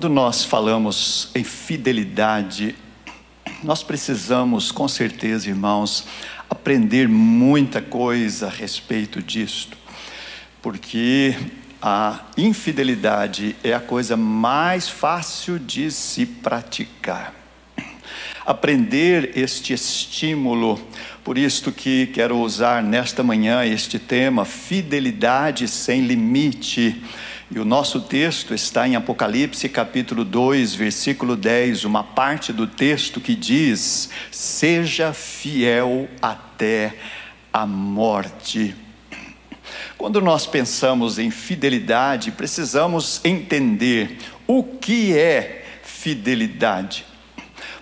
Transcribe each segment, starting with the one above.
Quando nós falamos em fidelidade, nós precisamos, com certeza, irmãos, aprender muita coisa a respeito disto, porque a infidelidade é a coisa mais fácil de se praticar. Aprender este estímulo, por isto que quero usar nesta manhã este tema, fidelidade sem limite e o nosso texto está em Apocalipse capítulo 2, versículo 10, uma parte do texto que diz: Seja fiel até a morte. Quando nós pensamos em fidelidade, precisamos entender o que é fidelidade.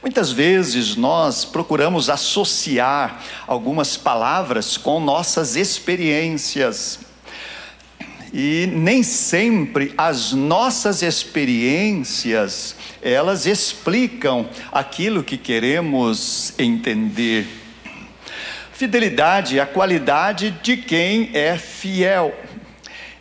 Muitas vezes nós procuramos associar algumas palavras com nossas experiências e nem sempre as nossas experiências elas explicam aquilo que queremos entender. Fidelidade é a qualidade de quem é fiel,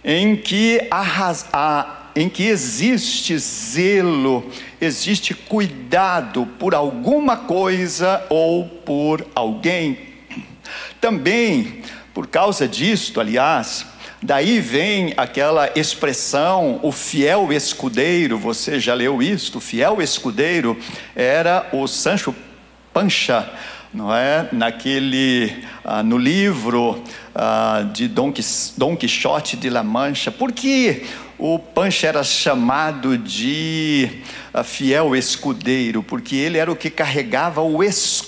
em que, a, a, em que existe zelo, existe cuidado por alguma coisa ou por alguém. Também, por causa disto, aliás, Daí vem aquela expressão, o fiel escudeiro, você já leu isto? O fiel escudeiro era o Sancho Pancha, não é? Naquele, ah, no livro ah, de Dom, Quixote de La Mancha. Por que o Pancha era chamado de ah, fiel escudeiro? Porque ele era o que carregava o escudo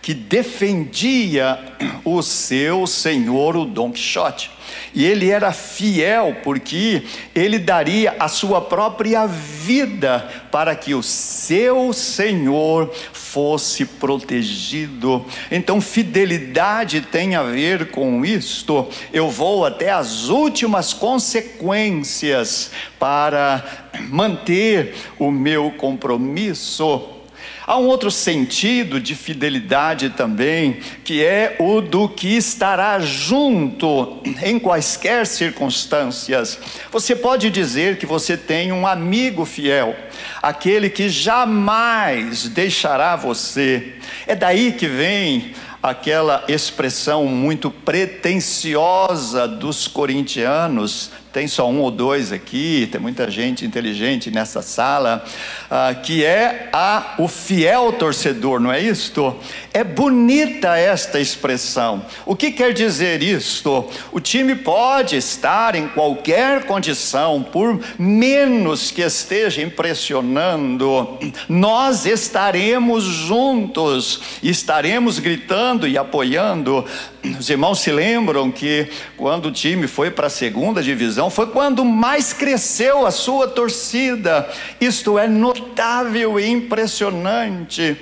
que defendia o seu senhor, o Dom Quixote. E ele era fiel porque ele daria a sua própria vida para que o seu senhor fosse protegido. Então, fidelidade tem a ver com isto. Eu vou até as últimas consequências para manter o meu compromisso. Há um outro sentido de fidelidade também, que é o do que estará junto em quaisquer circunstâncias. Você pode dizer que você tem um amigo fiel, aquele que jamais deixará você. É daí que vem aquela expressão muito pretensiosa dos corintianos, tem só um ou dois aqui, tem muita gente inteligente nessa sala, ah, que é a, o fiel torcedor, não é isto? É bonita esta expressão. O que quer dizer isto? O time pode estar em qualquer condição, por menos que esteja impressionando, nós estaremos juntos, estaremos gritando e apoiando. Os irmãos se lembram que quando o time foi para a segunda divisão, foi quando mais cresceu a sua torcida. Isto é notável e impressionante.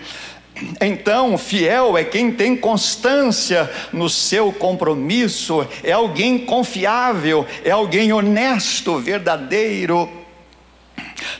Então, fiel é quem tem constância no seu compromisso, é alguém confiável, é alguém honesto, verdadeiro.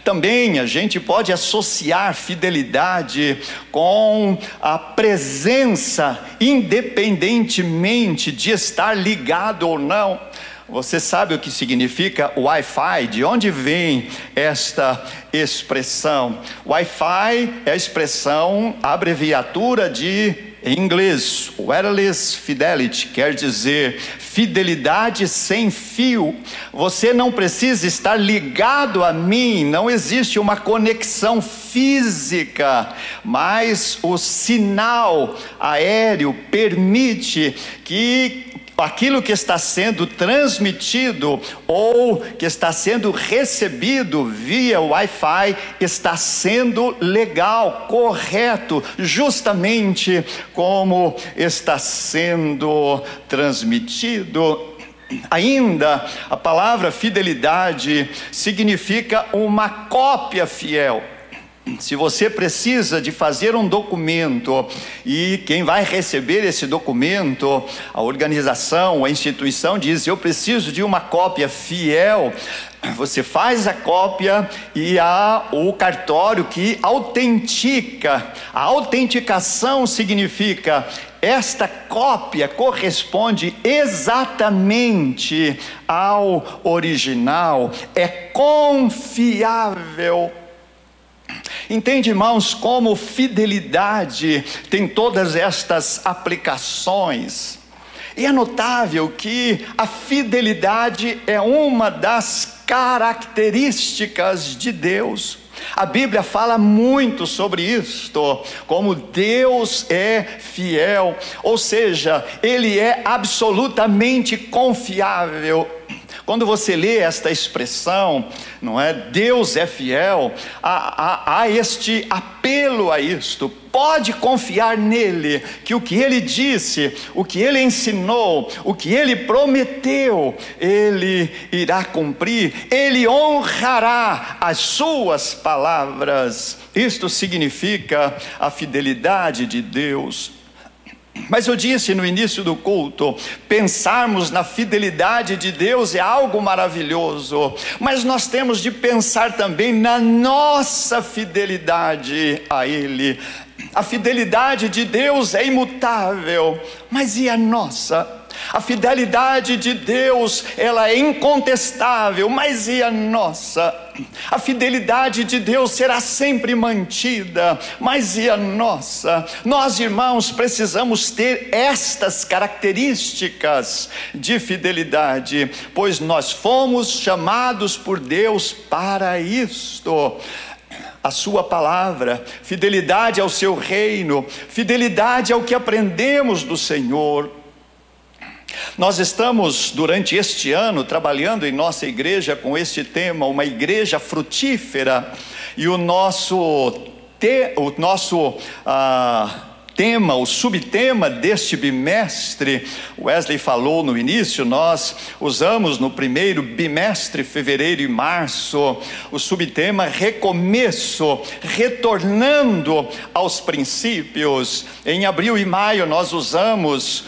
Também a gente pode associar fidelidade com a presença, independentemente de estar ligado ou não. Você sabe o que significa Wi-Fi? De onde vem esta expressão? Wi-Fi é a expressão, a abreviatura de em inglês, wireless fidelity quer dizer fidelidade sem fio. Você não precisa estar ligado a mim, não existe uma conexão física, mas o sinal aéreo permite que aquilo que está sendo transmitido ou que está sendo recebido via Wi-Fi está sendo legal, correto, justamente como está sendo transmitido. Ainda a palavra fidelidade significa uma cópia fiel. Se você precisa de fazer um documento e quem vai receber esse documento, a organização, a instituição diz: Eu preciso de uma cópia fiel você faz a cópia e há o cartório que autentica. A autenticação significa esta cópia corresponde exatamente ao original, é confiável. Entende, irmãos, como fidelidade tem todas estas aplicações. E é notável que a fidelidade é uma das características de Deus. A Bíblia fala muito sobre isto, como Deus é fiel, ou seja, Ele é absolutamente confiável. Quando você lê esta expressão, não é? Deus é fiel, há, há, há este apelo a isto. Pode confiar nele, que o que ele disse, o que ele ensinou, o que ele prometeu, ele irá cumprir, ele honrará as suas palavras. Isto significa a fidelidade de Deus. Mas eu disse no início do culto: pensarmos na fidelidade de Deus é algo maravilhoso, mas nós temos de pensar também na nossa fidelidade a Ele. A fidelidade de Deus é imutável, mas e a nossa? A fidelidade de Deus, ela é incontestável, mas e a nossa? A fidelidade de Deus será sempre mantida, mas e a nossa? Nós, irmãos, precisamos ter estas características de fidelidade, pois nós fomos chamados por Deus para isto a sua palavra, fidelidade ao seu reino, fidelidade ao que aprendemos do Senhor. Nós estamos, durante este ano, trabalhando em nossa igreja com este tema, uma igreja frutífera, e o nosso, te, o nosso ah, tema, o subtema deste bimestre, Wesley falou no início, nós usamos no primeiro bimestre, fevereiro e março, o subtema recomeço, retornando aos princípios. Em abril e maio nós usamos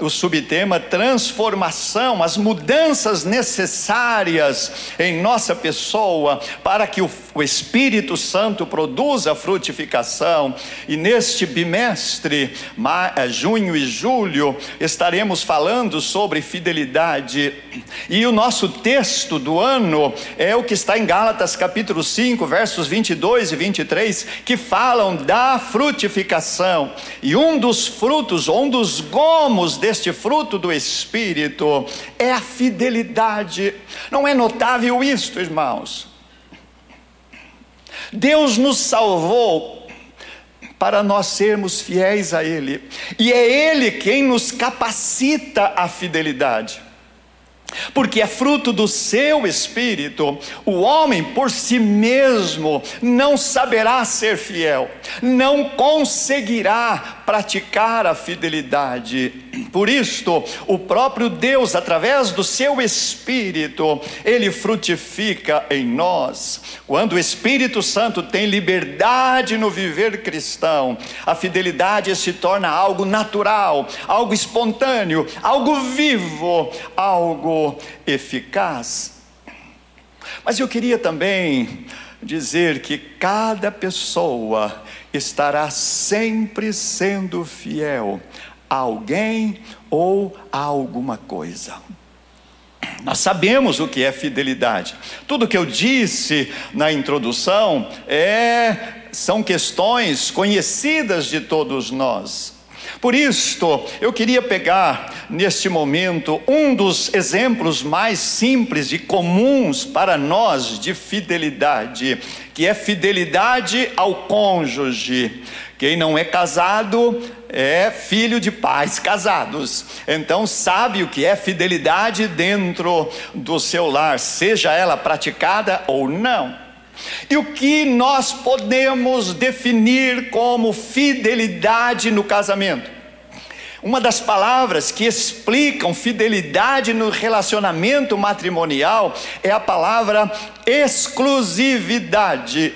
o subtema transformação, as mudanças necessárias em nossa pessoa para que o, o Espírito Santo produza frutificação. E neste bimestre, eh, junho e julho, estaremos falando sobre fidelidade. E o nosso texto do ano é o que está em Gálatas capítulo 5, versos 22 e 23, que falam da frutificação. E um dos frutos, um dos gomos deste fruto do Espírito é a fidelidade. Não é notável isto, irmãos? Deus nos salvou para nós sermos fiéis a Ele, e é Ele quem nos capacita à fidelidade porque é fruto do seu espírito. O homem por si mesmo não saberá ser fiel, não conseguirá praticar a fidelidade. Por isto, o próprio Deus, através do seu espírito, ele frutifica em nós. Quando o Espírito Santo tem liberdade no viver cristão, a fidelidade se torna algo natural, algo espontâneo, algo vivo, algo eficaz. Mas eu queria também dizer que cada pessoa estará sempre sendo fiel a alguém ou a alguma coisa. Nós sabemos o que é fidelidade. Tudo que eu disse na introdução é são questões conhecidas de todos nós. Por isto, eu queria pegar neste momento um dos exemplos mais simples e comuns para nós de fidelidade, que é fidelidade ao cônjuge. Quem não é casado é filho de pais casados, então sabe o que é fidelidade dentro do seu lar, seja ela praticada ou não. E o que nós podemos definir como fidelidade no casamento? Uma das palavras que explicam fidelidade no relacionamento matrimonial é a palavra exclusividade.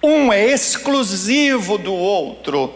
Um é exclusivo do outro.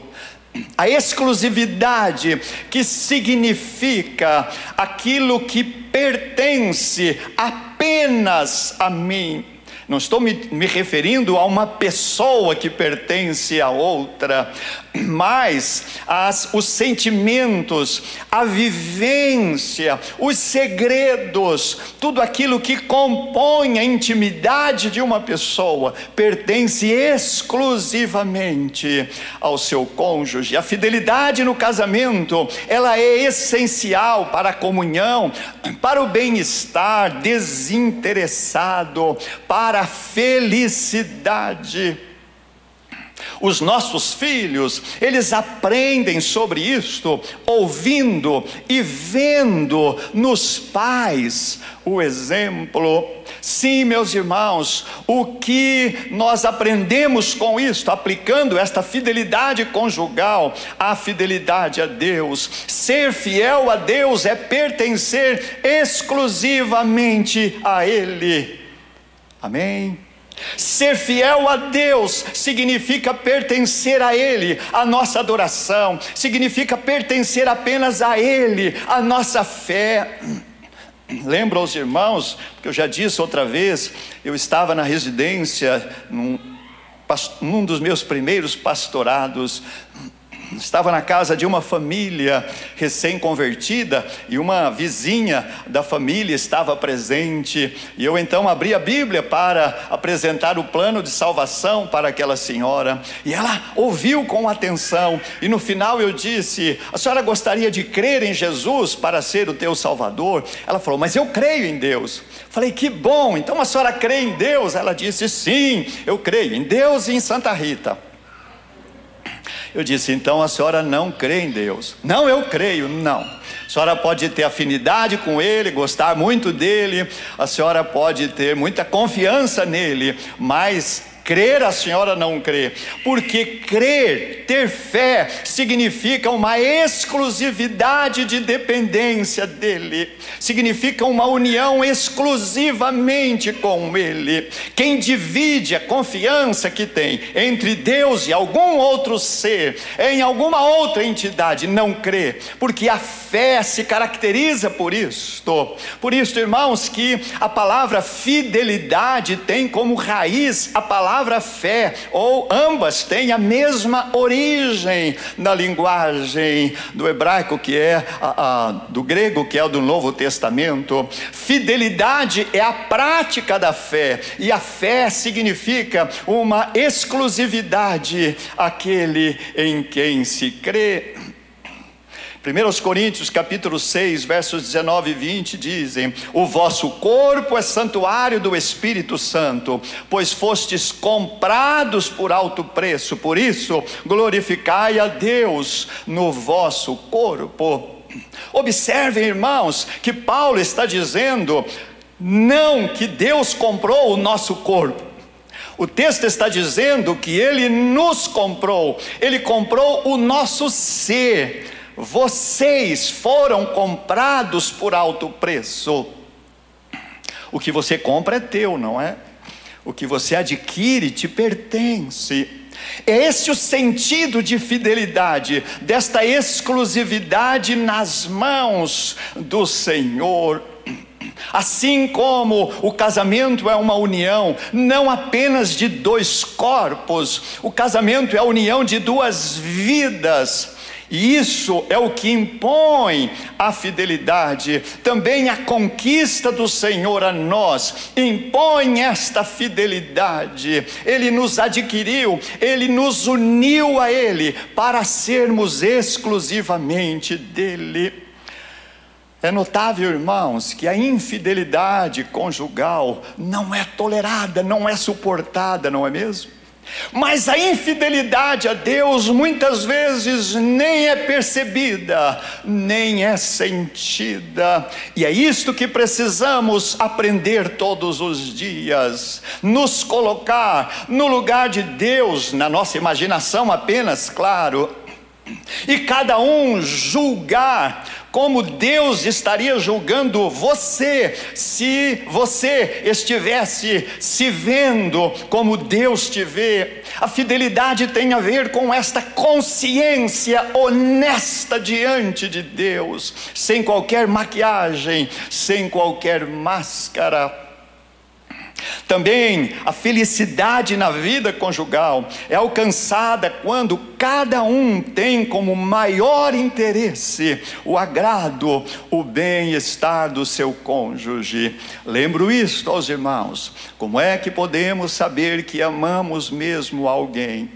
a exclusividade que significa aquilo que pertence apenas a mim. Não estou me, me, referindo a uma pessoa que pertence a outra, mas as, os sentimentos, a vivência, os segredos, tudo aquilo que compõe a intimidade de uma pessoa, pertence exclusivamente ao seu cônjuge. A fidelidade no casamento, ela é essencial para a comunhão, para o bem-estar desinteressado, para para a felicidade. Os nossos filhos, eles aprendem sobre isto, ouvindo e vendo nos pais o exemplo. Sim, meus irmãos, o que nós aprendemos com isto, aplicando esta fidelidade conjugal à fidelidade a Deus. Ser fiel a Deus é pertencer exclusivamente a Ele. Amém? Ser fiel a Deus significa pertencer a Ele, a nossa adoração, significa pertencer apenas a Ele, a nossa fé. Lembra os irmãos, que eu já disse outra vez, eu estava na residência, num, num dos meus primeiros pastorados, Estava na casa de uma família recém-convertida e uma vizinha da família estava presente. E eu então abri a Bíblia para apresentar o plano de salvação para aquela senhora. E ela ouviu com atenção. E no final eu disse: A senhora gostaria de crer em Jesus para ser o teu Salvador? Ela falou: Mas eu creio em Deus. Falei: Que bom, então a senhora crê em Deus? Ela disse: Sim, eu creio em Deus e em Santa Rita. Eu disse: então a senhora não crê em Deus? Não, eu creio, não. A senhora pode ter afinidade com Ele, gostar muito dele, a senhora pode ter muita confiança nele, mas Crer a senhora não crê, porque crer, ter fé, significa uma exclusividade de dependência dEle, significa uma união exclusivamente com Ele. Quem divide a confiança que tem entre Deus e algum outro ser, em alguma outra entidade, não crê, porque a fé se caracteriza por isto. Por isso, irmãos, que a palavra fidelidade tem como raiz a palavra palavra fé, ou ambas têm a mesma origem na linguagem do hebraico, que é a, a, do grego, que é do Novo Testamento. Fidelidade é a prática da fé, e a fé significa uma exclusividade àquele em quem se crê. 1 Coríntios capítulo 6, versos 19 e 20 dizem: O vosso corpo é santuário do Espírito Santo, pois fostes comprados por alto preço, por isso glorificai a Deus no vosso corpo. Observem, irmãos, que Paulo está dizendo não que Deus comprou o nosso corpo. O texto está dizendo que ele nos comprou, ele comprou o nosso ser vocês foram comprados por alto preço. O que você compra é teu, não é? O que você adquire te pertence. É esse o sentido de fidelidade, desta exclusividade nas mãos do Senhor. Assim como o casamento é uma união, não apenas de dois corpos, o casamento é a união de duas vidas e isso é o que impõe a fidelidade, também a conquista do Senhor a nós, impõe esta fidelidade. Ele nos adquiriu, ele nos uniu a Ele para sermos exclusivamente dele. É notável, irmãos, que a infidelidade conjugal não é tolerada, não é suportada, não é mesmo? Mas a infidelidade a Deus muitas vezes nem é percebida, nem é sentida, e é isto que precisamos aprender todos os dias: nos colocar no lugar de Deus, na nossa imaginação apenas, claro, e cada um julgar como Deus estaria julgando você se você estivesse se vendo como Deus te vê. A fidelidade tem a ver com esta consciência honesta diante de Deus, sem qualquer maquiagem, sem qualquer máscara. Também a felicidade na vida conjugal é alcançada quando cada um tem como maior interesse o agrado, o bem-estar do seu cônjuge. Lembro isto aos irmãos: como é que podemos saber que amamos mesmo alguém?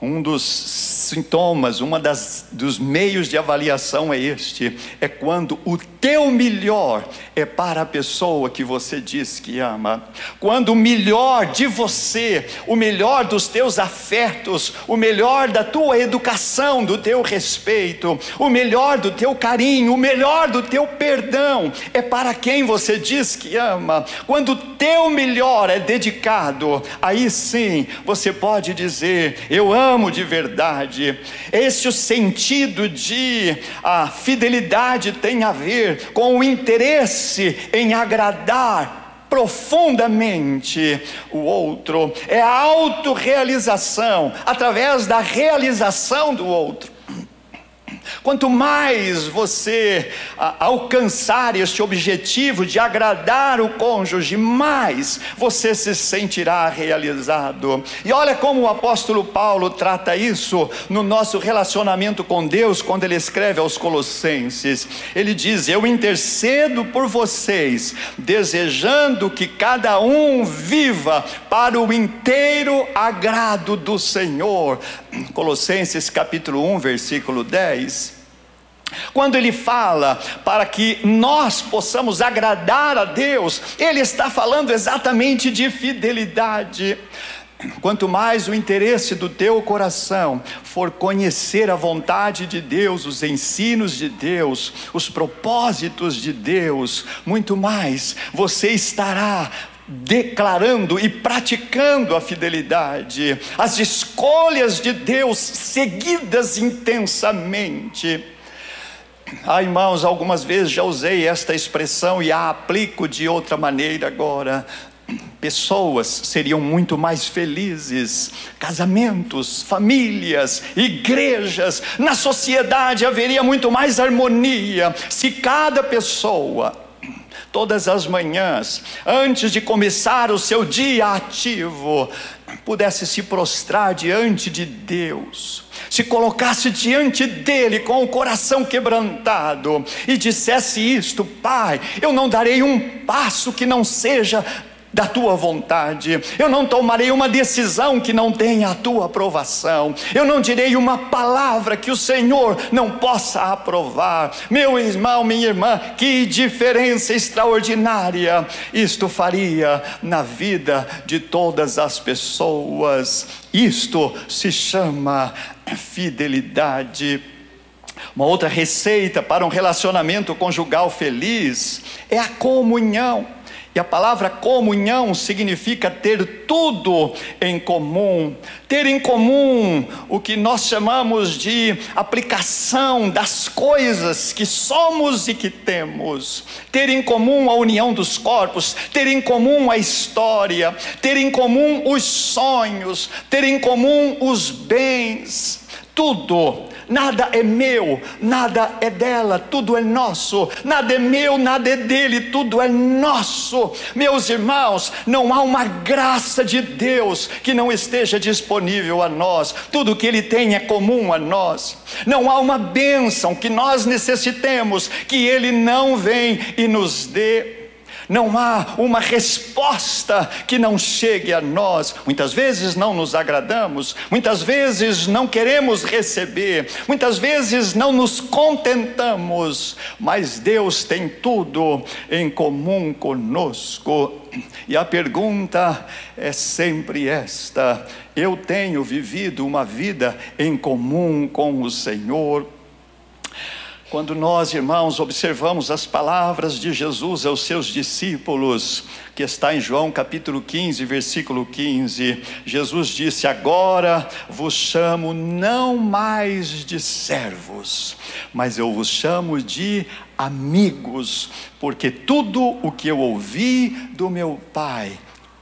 Um dos sintomas, uma das dos meios de avaliação é este, é quando o teu melhor é para a pessoa que você diz que ama. Quando o melhor de você, o melhor dos teus afetos, o melhor da tua educação, do teu respeito, o melhor do teu carinho, o melhor do teu perdão é para quem você diz que ama. Quando o teu melhor é dedicado, aí sim você pode dizer: eu amo de verdade. Esse o sentido de a fidelidade tem a ver com o interesse em agradar profundamente o outro, é a autorrealização através da realização do outro. Quanto mais você alcançar este objetivo de agradar o cônjuge, mais você se sentirá realizado. E olha como o apóstolo Paulo trata isso no nosso relacionamento com Deus, quando ele escreve aos Colossenses. Ele diz: Eu intercedo por vocês, desejando que cada um viva para o inteiro agrado do Senhor. Colossenses capítulo 1, versículo 10. Quando ele fala para que nós possamos agradar a Deus, ele está falando exatamente de fidelidade. Quanto mais o interesse do teu coração for conhecer a vontade de Deus, os ensinos de Deus, os propósitos de Deus, muito mais você estará declarando e praticando a fidelidade, as escolhas de Deus seguidas intensamente. Ah, irmãos, algumas vezes já usei esta expressão e a aplico de outra maneira agora. Pessoas seriam muito mais felizes, casamentos, famílias, igrejas, na sociedade haveria muito mais harmonia. Se cada pessoa todas as manhãs, antes de começar o seu dia ativo, pudesse se prostrar diante de Deus, se colocasse diante dele com o coração quebrantado e dissesse isto: Pai, eu não darei um passo que não seja da tua vontade. Eu não tomarei uma decisão que não tenha a tua aprovação. Eu não direi uma palavra que o Senhor não possa aprovar. Meu irmão, minha irmã, que diferença extraordinária isto faria na vida de todas as pessoas. Isto se chama fidelidade. Uma outra receita para um relacionamento conjugal feliz é a comunhão. E a palavra comunhão significa ter tudo em comum, ter em comum o que nós chamamos de aplicação das coisas que somos e que temos, ter em comum a união dos corpos, ter em comum a história, ter em comum os sonhos, ter em comum os bens, tudo nada é meu, nada é dela, tudo é nosso, nada é meu, nada é dele, tudo é nosso. Meus irmãos, não há uma graça de Deus que não esteja disponível a nós, tudo que Ele tem é comum a nós. Não há uma bênção que nós necessitemos que Ele não vem e nos dê não há uma resposta que não chegue a nós. Muitas vezes não nos agradamos, muitas vezes não queremos receber, muitas vezes não nos contentamos, mas Deus tem tudo em comum conosco. E a pergunta é sempre esta: eu tenho vivido uma vida em comum com o Senhor? Quando nós, irmãos, observamos as palavras de Jesus aos seus discípulos, que está em João capítulo 15, versículo 15, Jesus disse: Agora vos chamo não mais de servos, mas eu vos chamo de amigos, porque tudo o que eu ouvi do meu Pai,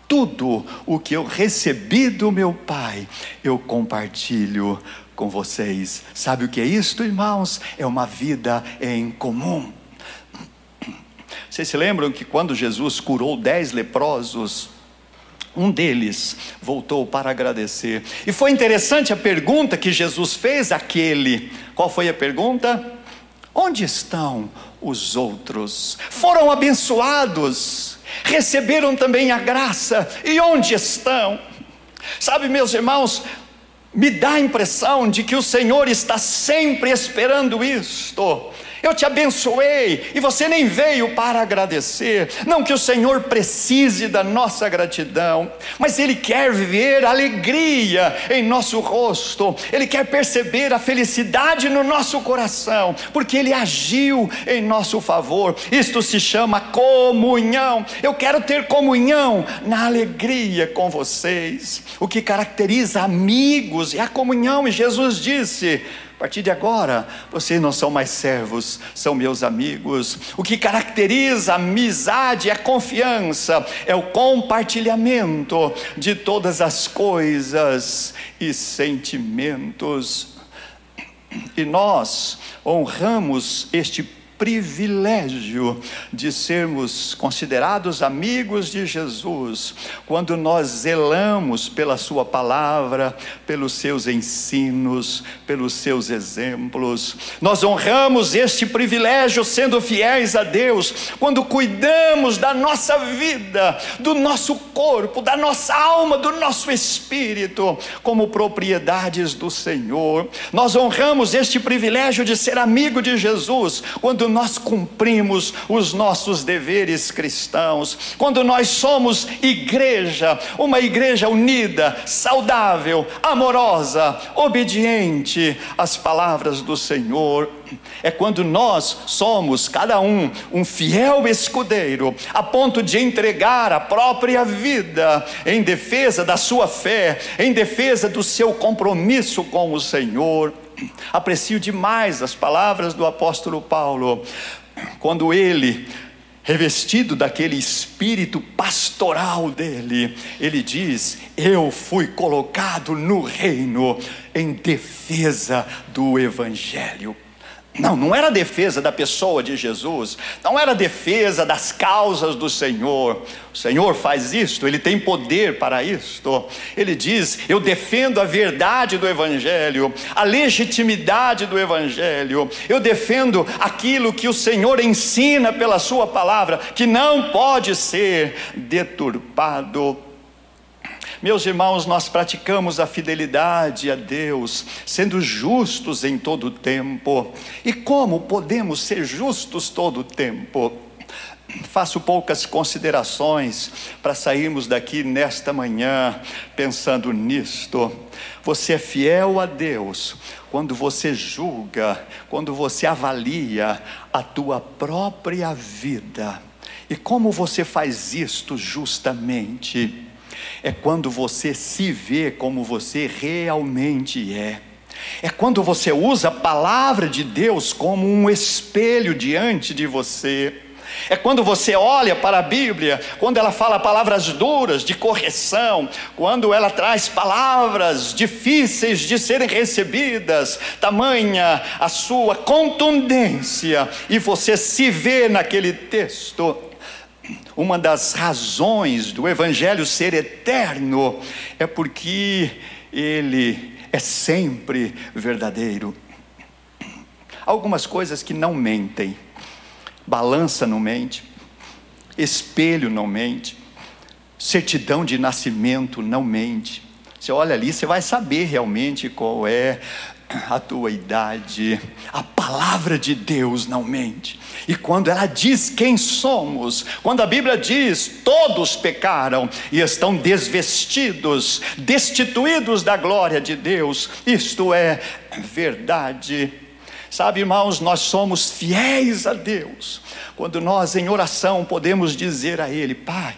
tudo o que eu recebi do meu Pai, eu compartilho com vocês. Sabe o que é isto, irmãos? É uma vida em comum. Vocês se lembram que quando Jesus curou dez leprosos, um deles voltou para agradecer. E foi interessante a pergunta que Jesus fez àquele. Qual foi a pergunta? Onde estão os outros? Foram abençoados, receberam também a graça. E onde estão? Sabe, meus irmãos, me dá a impressão de que o Senhor está sempre esperando isto. Eu te abençoei e você nem veio para agradecer. Não que o Senhor precise da nossa gratidão, mas Ele quer ver alegria em nosso rosto, Ele quer perceber a felicidade no nosso coração, porque Ele agiu em nosso favor. Isto se chama comunhão. Eu quero ter comunhão na alegria com vocês. O que caracteriza amigos é a comunhão, e Jesus disse: partir de agora, vocês não são mais servos, são meus amigos. O que caracteriza a amizade é a confiança, é o compartilhamento de todas as coisas e sentimentos. E nós honramos este privilégio de sermos considerados amigos de Jesus, quando nós zelamos pela Sua palavra, pelos seus ensinos, pelos seus exemplos. Nós honramos este privilégio sendo fiéis a Deus, quando cuidamos da nossa vida, do nosso corpo, da nossa alma, do nosso espírito, como propriedades do Senhor. Nós honramos este privilégio de ser amigo de Jesus, quando nós cumprimos os nossos deveres cristãos, quando nós somos igreja, uma igreja unida, saudável, amorosa, obediente às palavras do Senhor, é quando nós somos, cada um, um fiel escudeiro, a ponto de entregar a própria vida em defesa da sua fé, em defesa do seu compromisso com o Senhor. Aprecio demais as palavras do apóstolo Paulo, quando ele, revestido daquele espírito pastoral dele, ele diz: Eu fui colocado no reino em defesa do Evangelho. Não, não era defesa da pessoa de Jesus, não era defesa das causas do Senhor. O Senhor faz isto, Ele tem poder para isto. Ele diz: Eu defendo a verdade do Evangelho, a legitimidade do Evangelho, eu defendo aquilo que o Senhor ensina pela Sua palavra, que não pode ser deturpado meus irmãos, nós praticamos a fidelidade a Deus, sendo justos em todo o tempo. E como podemos ser justos todo o tempo? Faço poucas considerações para sairmos daqui nesta manhã pensando nisto. Você é fiel a Deus quando você julga, quando você avalia a tua própria vida. E como você faz isto justamente? É quando você se vê como você realmente é. É quando você usa a palavra de Deus como um espelho diante de você. É quando você olha para a Bíblia, quando ela fala palavras duras de correção, quando ela traz palavras difíceis de serem recebidas, tamanha a sua contundência, e você se vê naquele texto uma das razões do Evangelho ser eterno é porque ele é sempre verdadeiro. Algumas coisas que não mentem, balança não mente, espelho não mente, certidão de nascimento não mente. Você olha ali, você vai saber realmente qual é a tua idade. A palavra de Deus não mente. E quando ela diz quem somos, quando a Bíblia diz todos pecaram e estão desvestidos, destituídos da glória de Deus, isto é verdade. Sabe, irmãos, nós somos fiéis a Deus quando nós, em oração, podemos dizer a Ele: Pai,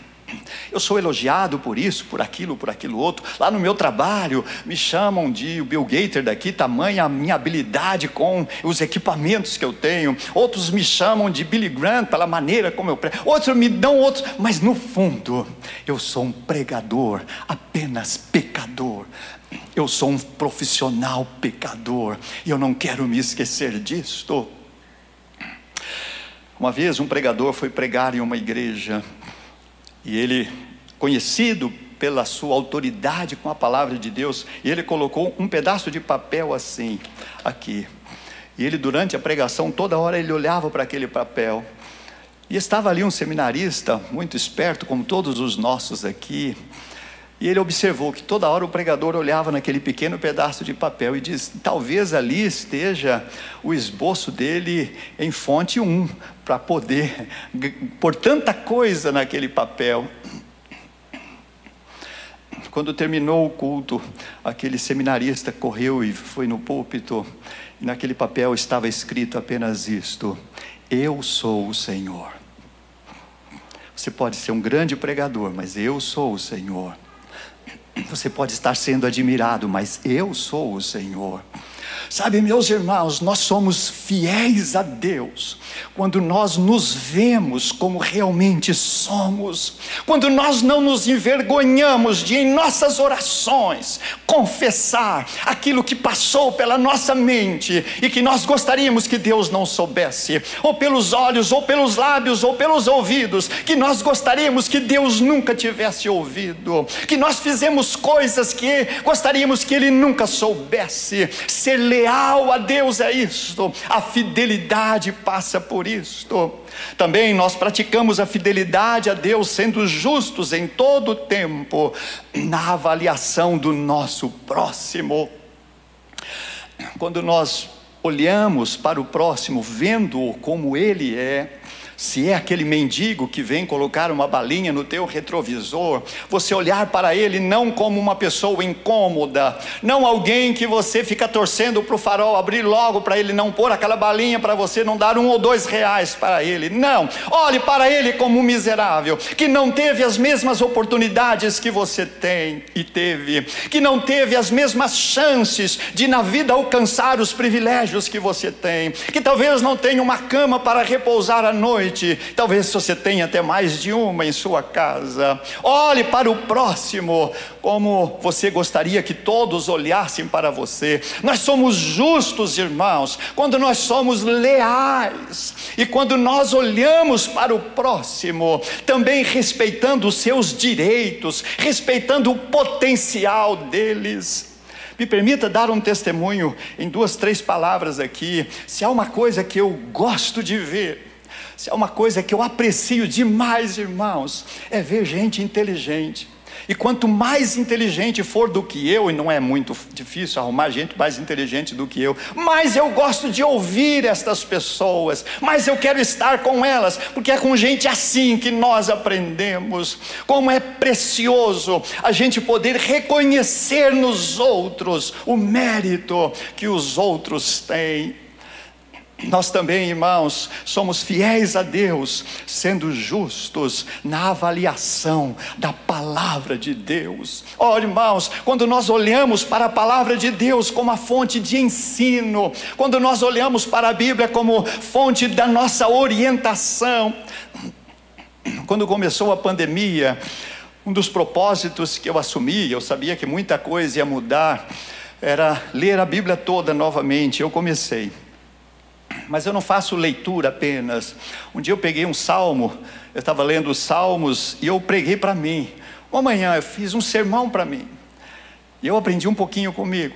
eu sou elogiado por isso, por aquilo, por aquilo outro. Lá no meu trabalho me chamam de o Bill Gator daqui, tamanha a minha habilidade com os equipamentos que eu tenho. Outros me chamam de Billy Graham pela maneira como eu prego. Outros me dão outros, mas no fundo eu sou um pregador, apenas pecador. Eu sou um profissional pecador e eu não quero me esquecer disto. Uma vez um pregador foi pregar em uma igreja e ele, conhecido pela sua autoridade com a palavra de Deus, ele colocou um pedaço de papel assim, aqui. E ele, durante a pregação, toda hora ele olhava para aquele papel. E estava ali um seminarista, muito esperto, como todos os nossos aqui, e ele observou que toda hora o pregador olhava naquele pequeno pedaço de papel e diz: talvez ali esteja o esboço dele em fonte 1, para poder por tanta coisa naquele papel. Quando terminou o culto, aquele seminarista correu e foi no púlpito, e naquele papel estava escrito apenas isto: Eu sou o Senhor. Você pode ser um grande pregador, mas eu sou o Senhor. Você pode estar sendo admirado, mas eu sou o Senhor. Sabe, meus irmãos, nós somos fiéis a Deus quando nós nos vemos como realmente somos, quando nós não nos envergonhamos de, em nossas orações, confessar aquilo que passou pela nossa mente e que nós gostaríamos que Deus não soubesse, ou pelos olhos, ou pelos lábios, ou pelos ouvidos, que nós gostaríamos que Deus nunca tivesse ouvido, que nós fizemos coisas que gostaríamos que Ele nunca soubesse, ser leal a Deus é isto, a fidelidade passa por isto. Também nós praticamos a fidelidade a Deus, sendo justos em todo o tempo, na avaliação do nosso próximo. Quando nós olhamos para o próximo, vendo-o como ele é, se é aquele mendigo que vem colocar uma balinha no teu retrovisor, você olhar para ele não como uma pessoa incômoda, não alguém que você fica torcendo para o farol abrir logo para ele não pôr aquela balinha para você não dar um ou dois reais para ele. Não, olhe para ele como um miserável que não teve as mesmas oportunidades que você tem e teve, que não teve as mesmas chances de na vida alcançar os privilégios que você tem, que talvez não tenha uma cama para repousar à noite noite, talvez você tenha até mais de uma em sua casa. Olhe para o próximo como você gostaria que todos olhassem para você. Nós somos justos, irmãos, quando nós somos leais e quando nós olhamos para o próximo, também respeitando os seus direitos, respeitando o potencial deles. Me permita dar um testemunho em duas, três palavras aqui. Se há uma coisa que eu gosto de ver, se é uma coisa que eu aprecio demais, irmãos, é ver gente inteligente. E quanto mais inteligente for do que eu, e não é muito difícil arrumar gente mais inteligente do que eu, mais eu gosto de ouvir estas pessoas, mais eu quero estar com elas, porque é com gente assim que nós aprendemos. Como é precioso a gente poder reconhecer nos outros o mérito que os outros têm. Nós também, irmãos, somos fiéis a Deus, sendo justos na avaliação da palavra de Deus. Ó oh, irmãos, quando nós olhamos para a palavra de Deus como a fonte de ensino, quando nós olhamos para a Bíblia como fonte da nossa orientação, quando começou a pandemia, um dos propósitos que eu assumi, eu sabia que muita coisa ia mudar, era ler a Bíblia toda novamente. Eu comecei mas eu não faço leitura apenas. Um dia eu peguei um salmo, eu estava lendo os salmos e eu preguei para mim. Uma manhã eu fiz um sermão para mim. E eu aprendi um pouquinho comigo.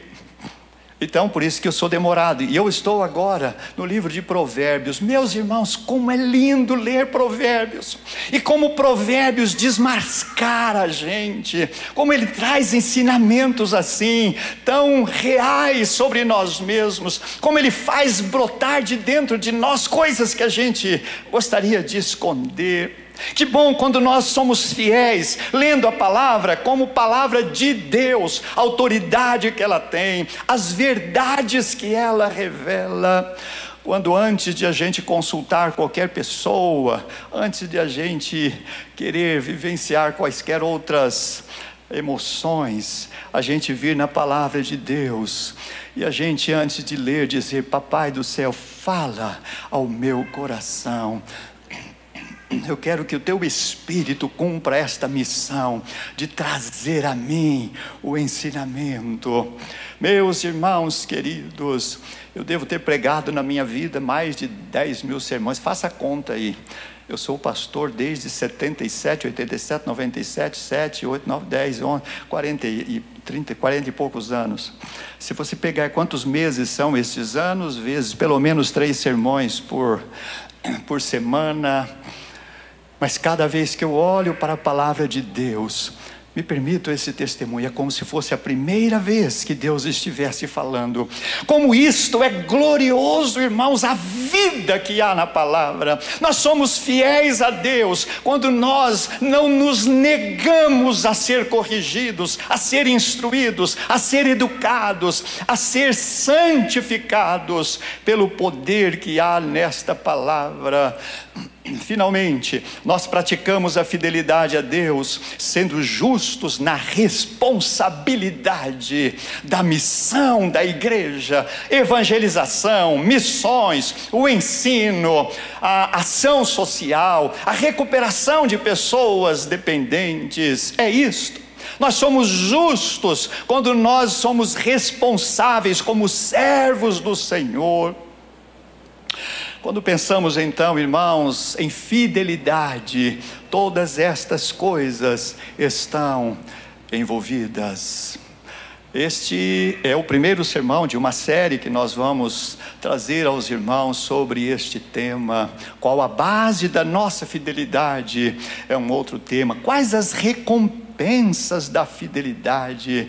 Então, por isso que eu sou demorado. E eu estou agora no livro de Provérbios. Meus irmãos, como é lindo ler Provérbios. E como Provérbios desmascar a gente. Como ele traz ensinamentos assim, tão reais sobre nós mesmos. Como ele faz brotar de dentro de nós coisas que a gente gostaria de esconder. Que bom quando nós somos fiéis, lendo a palavra como palavra de Deus, a autoridade que ela tem, as verdades que ela revela. Quando antes de a gente consultar qualquer pessoa, antes de a gente querer vivenciar quaisquer outras emoções, a gente vir na palavra de Deus e a gente, antes de ler, dizer: Papai do céu, fala ao meu coração. Eu quero que o teu Espírito cumpra esta missão de trazer a mim o ensinamento. Meus irmãos queridos, eu devo ter pregado na minha vida mais de 10 mil sermões, faça conta aí. Eu sou pastor desde 77, 87, 97, 7, 8, 9, 10, 11, 40 e 30, 40 e poucos anos. Se você pegar quantos meses são esses anos, vezes pelo menos três sermões por, por semana. Mas cada vez que eu olho para a palavra de Deus, me permito esse testemunho, é como se fosse a primeira vez que Deus estivesse falando. Como isto é glorioso, irmãos, a vida que há na palavra. Nós somos fiéis a Deus quando nós não nos negamos a ser corrigidos, a ser instruídos, a ser educados, a ser santificados pelo poder que há nesta palavra. Finalmente, nós praticamos a fidelidade a Deus, sendo justos na responsabilidade da missão da igreja, evangelização, missões, o ensino, a ação social, a recuperação de pessoas dependentes. É isto. Nós somos justos quando nós somos responsáveis como servos do Senhor quando pensamos então, irmãos, em fidelidade, todas estas coisas estão envolvidas. Este é o primeiro sermão de uma série que nós vamos trazer aos irmãos sobre este tema. Qual a base da nossa fidelidade? É um outro tema. Quais as recompensas? Recompensas da fidelidade.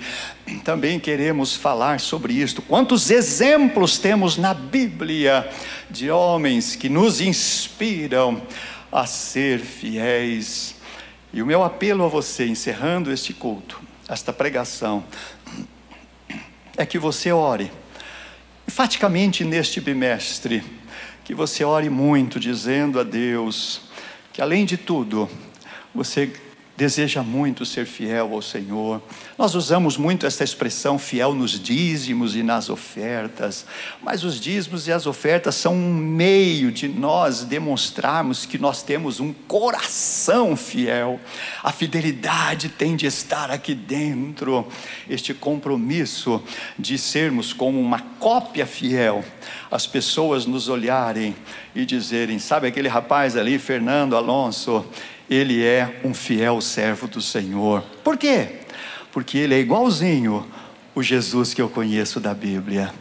Também queremos falar sobre isto. Quantos exemplos temos na Bíblia de homens que nos inspiram a ser fiéis? E o meu apelo a você, encerrando este culto, esta pregação, é que você ore, enfaticamente neste bimestre, que você ore muito, dizendo a Deus que, além de tudo, você deseja muito ser fiel ao Senhor. Nós usamos muito essa expressão fiel nos dízimos e nas ofertas, mas os dízimos e as ofertas são um meio de nós demonstrarmos que nós temos um coração fiel. A fidelidade tem de estar aqui dentro, este compromisso de sermos como uma cópia fiel, as pessoas nos olharem e dizerem: sabe aquele rapaz ali, Fernando Alonso? Ele é um fiel servo do Senhor. Por quê? Porque ele é igualzinho o Jesus que eu conheço da Bíblia.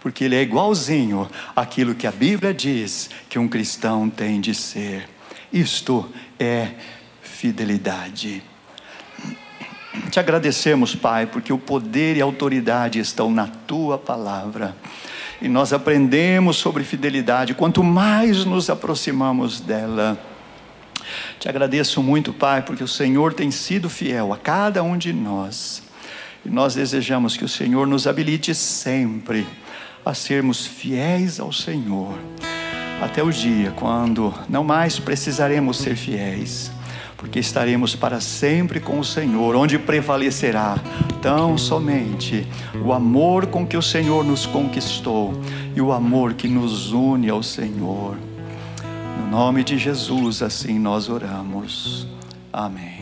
Porque ele é igualzinho aquilo que a Bíblia diz que um cristão tem de ser. Isto é fidelidade. Te agradecemos, Pai, porque o poder e a autoridade estão na tua palavra. E nós aprendemos sobre fidelidade, quanto mais nos aproximamos dela te agradeço muito, Pai, porque o Senhor tem sido fiel a cada um de nós. E nós desejamos que o Senhor nos habilite sempre a sermos fiéis ao Senhor, até o dia quando não mais precisaremos ser fiéis, porque estaremos para sempre com o Senhor, onde prevalecerá tão somente o amor com que o Senhor nos conquistou e o amor que nos une ao Senhor. No nome de Jesus, assim nós oramos. Amém.